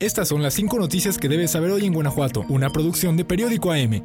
Estas son las 5 noticias que debes saber hoy en Guanajuato, una producción de Periódico AM.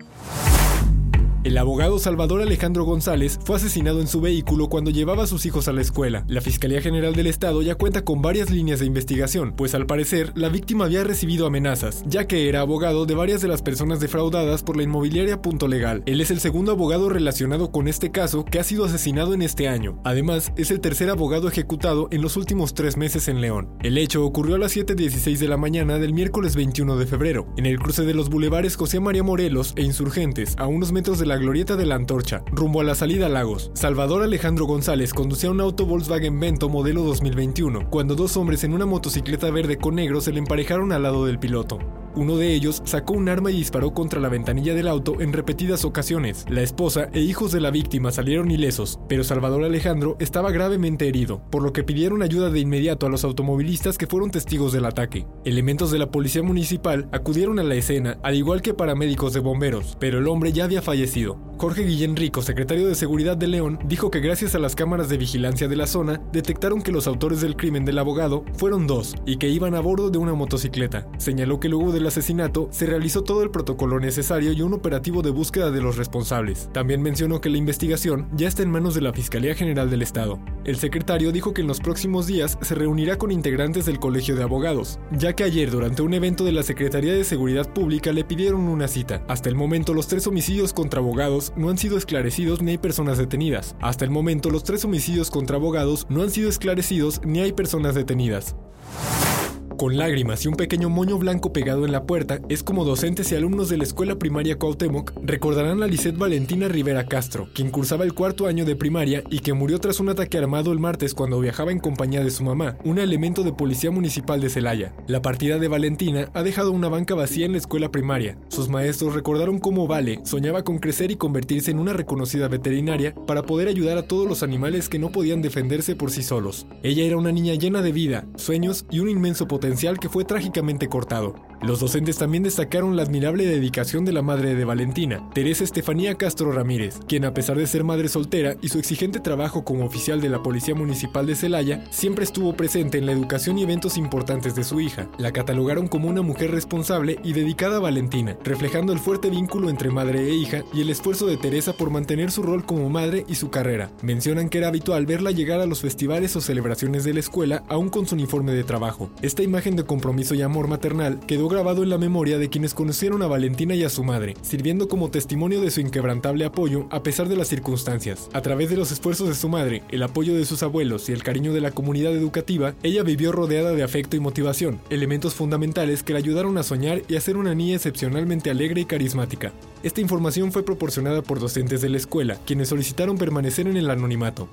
El abogado Salvador Alejandro González fue asesinado en su vehículo cuando llevaba a sus hijos a la escuela. La Fiscalía General del Estado ya cuenta con varias líneas de investigación, pues al parecer la víctima había recibido amenazas, ya que era abogado de varias de las personas defraudadas por la inmobiliaria Punto Legal. Él es el segundo abogado relacionado con este caso que ha sido asesinado en este año. Además, es el tercer abogado ejecutado en los últimos tres meses en León. El hecho ocurrió a las 7.16 de la mañana del miércoles 21 de febrero, en el cruce de los bulevares José María Morelos e Insurgentes, a unos metros de la glorieta de la Antorcha, rumbo a la salida Lagos. Salvador Alejandro González conducía un auto Volkswagen Vento modelo 2021, cuando dos hombres en una motocicleta verde con negro se le emparejaron al lado del piloto. Uno de ellos sacó un arma y disparó contra la ventanilla del auto en repetidas ocasiones. La esposa e hijos de la víctima salieron ilesos, pero Salvador Alejandro estaba gravemente herido, por lo que pidieron ayuda de inmediato a los automovilistas que fueron testigos del ataque. Elementos de la policía municipal acudieron a la escena, al igual que paramédicos de bomberos, pero el hombre ya había fallecido. Jorge Guillén Rico, secretario de Seguridad de León, dijo que gracias a las cámaras de vigilancia de la zona, detectaron que los autores del crimen del abogado fueron dos y que iban a bordo de una motocicleta. Señaló que luego del asesinato se realizó todo el protocolo necesario y un operativo de búsqueda de los responsables. También mencionó que la investigación ya está en manos de la Fiscalía General del Estado. El secretario dijo que en los próximos días se reunirá con integrantes del Colegio de Abogados, ya que ayer durante un evento de la Secretaría de Seguridad Pública le pidieron una cita. Hasta el momento los tres homicidios contra abogados no han sido esclarecidos ni hay personas detenidas. Hasta el momento los tres homicidios contra abogados no han sido esclarecidos ni hay personas detenidas. Con lágrimas y un pequeño moño blanco pegado en la puerta, es como docentes y alumnos de la escuela primaria Cuauhtémoc recordarán a Lisette Valentina Rivera Castro, quien cursaba el cuarto año de primaria y que murió tras un ataque armado el martes cuando viajaba en compañía de su mamá, un elemento de policía municipal de Celaya. La partida de Valentina ha dejado una banca vacía en la escuela primaria. Sus maestros recordaron cómo Vale soñaba con crecer y convertirse en una reconocida veterinaria para poder ayudar a todos los animales que no podían defenderse por sí solos. Ella era una niña llena de vida, sueños y un inmenso que fue trágicamente cortado. Los docentes también destacaron la admirable dedicación de la madre de Valentina, Teresa Estefanía Castro Ramírez, quien a pesar de ser madre soltera y su exigente trabajo como oficial de la Policía Municipal de Celaya, siempre estuvo presente en la educación y eventos importantes de su hija. La catalogaron como una mujer responsable y dedicada a Valentina, reflejando el fuerte vínculo entre madre e hija y el esfuerzo de Teresa por mantener su rol como madre y su carrera. Mencionan que era habitual verla llegar a los festivales o celebraciones de la escuela aún con su uniforme de trabajo. Esta imagen de compromiso y amor maternal quedó grabado en la memoria de quienes conocieron a Valentina y a su madre, sirviendo como testimonio de su inquebrantable apoyo a pesar de las circunstancias. A través de los esfuerzos de su madre, el apoyo de sus abuelos y el cariño de la comunidad educativa, ella vivió rodeada de afecto y motivación, elementos fundamentales que la ayudaron a soñar y a ser una niña excepcionalmente alegre y carismática. Esta información fue proporcionada por docentes de la escuela, quienes solicitaron permanecer en el anonimato.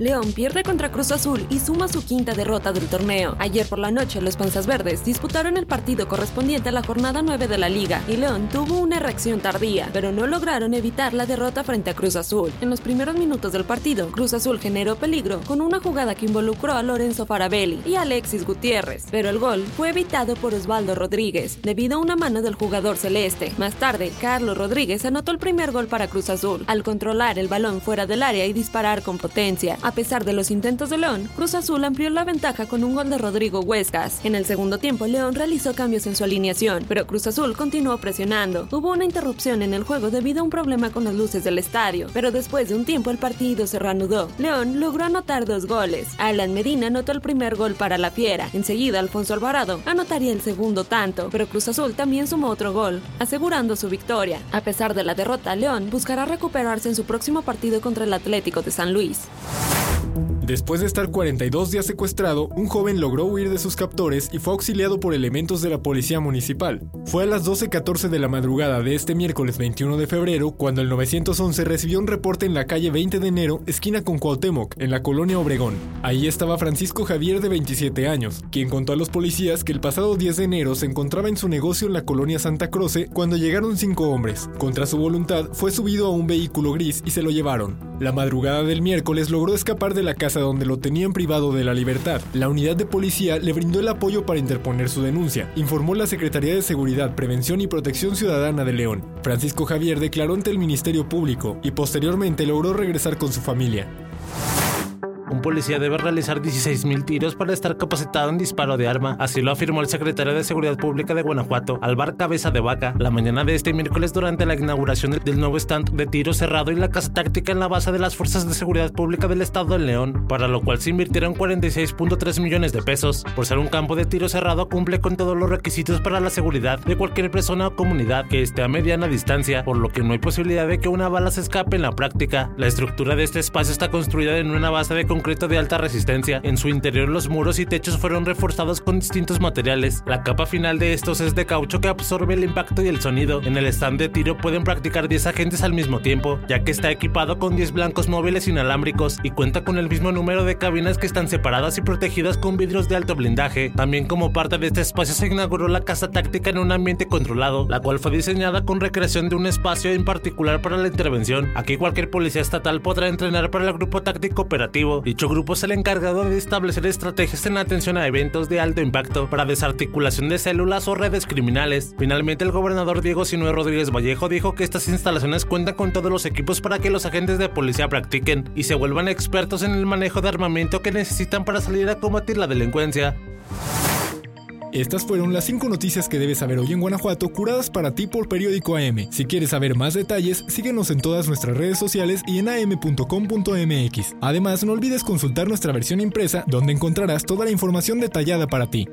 León pierde contra Cruz Azul y suma su quinta derrota del torneo. Ayer por la noche los Panzas Verdes disputaron el partido correspondiente a la jornada 9 de la liga y León tuvo una reacción tardía, pero no lograron evitar la derrota frente a Cruz Azul. En los primeros minutos del partido, Cruz Azul generó peligro con una jugada que involucró a Lorenzo Farabelli y Alexis Gutiérrez, pero el gol fue evitado por Osvaldo Rodríguez debido a una mano del jugador celeste. Más tarde, Carlos Rodríguez anotó el primer gol para Cruz Azul al controlar el balón fuera del área y disparar con potencia. A pesar de los intentos de León, Cruz Azul amplió la ventaja con un gol de Rodrigo Huescas. En el segundo tiempo, León realizó cambios en su alineación, pero Cruz Azul continuó presionando. Hubo una interrupción en el juego debido a un problema con las luces del estadio, pero después de un tiempo el partido se reanudó. León logró anotar dos goles. Alan Medina anotó el primer gol para la Fiera. Enseguida, Alfonso Alvarado anotaría el segundo tanto, pero Cruz Azul también sumó otro gol, asegurando su victoria. A pesar de la derrota, León buscará recuperarse en su próximo partido contra el Atlético de San Luis. Después de estar 42 días secuestrado, un joven logró huir de sus captores y fue auxiliado por elementos de la policía municipal. Fue a las 12.14 de la madrugada de este miércoles 21 de febrero cuando el 911 recibió un reporte en la calle 20 de enero, esquina con Cuauhtémoc, en la colonia Obregón. Ahí estaba Francisco Javier de 27 años, quien contó a los policías que el pasado 10 de enero se encontraba en su negocio en la colonia Santa Croce cuando llegaron cinco hombres. Contra su voluntad, fue subido a un vehículo gris y se lo llevaron. La madrugada del miércoles logró escapar de la casa donde lo tenían privado de la libertad. La unidad de policía le brindó el apoyo para interponer su denuncia, informó la Secretaría de Seguridad, Prevención y Protección Ciudadana de León. Francisco Javier declaró ante el Ministerio Público y posteriormente logró regresar con su familia. Un policía debe realizar 16.000 tiros para estar capacitado en disparo de arma, así lo afirmó el secretario de Seguridad Pública de Guanajuato, Alvar Cabeza de Vaca, la mañana de este miércoles durante la inauguración del nuevo stand de tiro cerrado y la casa táctica en la base de las Fuerzas de Seguridad Pública del Estado de León, para lo cual se invirtieron 46.3 millones de pesos. Por ser un campo de tiro cerrado cumple con todos los requisitos para la seguridad de cualquier persona o comunidad que esté a mediana distancia, por lo que no hay posibilidad de que una bala se escape en la práctica. La estructura de este espacio está construida en una base de concreto de alta resistencia. En su interior los muros y techos fueron reforzados con distintos materiales. La capa final de estos es de caucho que absorbe el impacto y el sonido. En el stand de tiro pueden practicar 10 agentes al mismo tiempo, ya que está equipado con 10 blancos móviles inalámbricos y cuenta con el mismo número de cabinas que están separadas y protegidas con vidrios de alto blindaje. También como parte de este espacio se inauguró la casa táctica en un ambiente controlado, la cual fue diseñada con recreación de un espacio en particular para la intervención. Aquí cualquier policía estatal podrá entrenar para el grupo táctico operativo. Dicho grupo es el encargado de establecer estrategias en atención a eventos de alto impacto para desarticulación de células o redes criminales. Finalmente, el gobernador Diego Sinue Rodríguez Vallejo dijo que estas instalaciones cuentan con todos los equipos para que los agentes de policía practiquen y se vuelvan expertos en el manejo de armamento que necesitan para salir a combatir la delincuencia. Estas fueron las 5 noticias que debes saber hoy en Guanajuato, curadas para ti por Periódico AM. Si quieres saber más detalles, síguenos en todas nuestras redes sociales y en am.com.mx. Además, no olvides consultar nuestra versión impresa, donde encontrarás toda la información detallada para ti.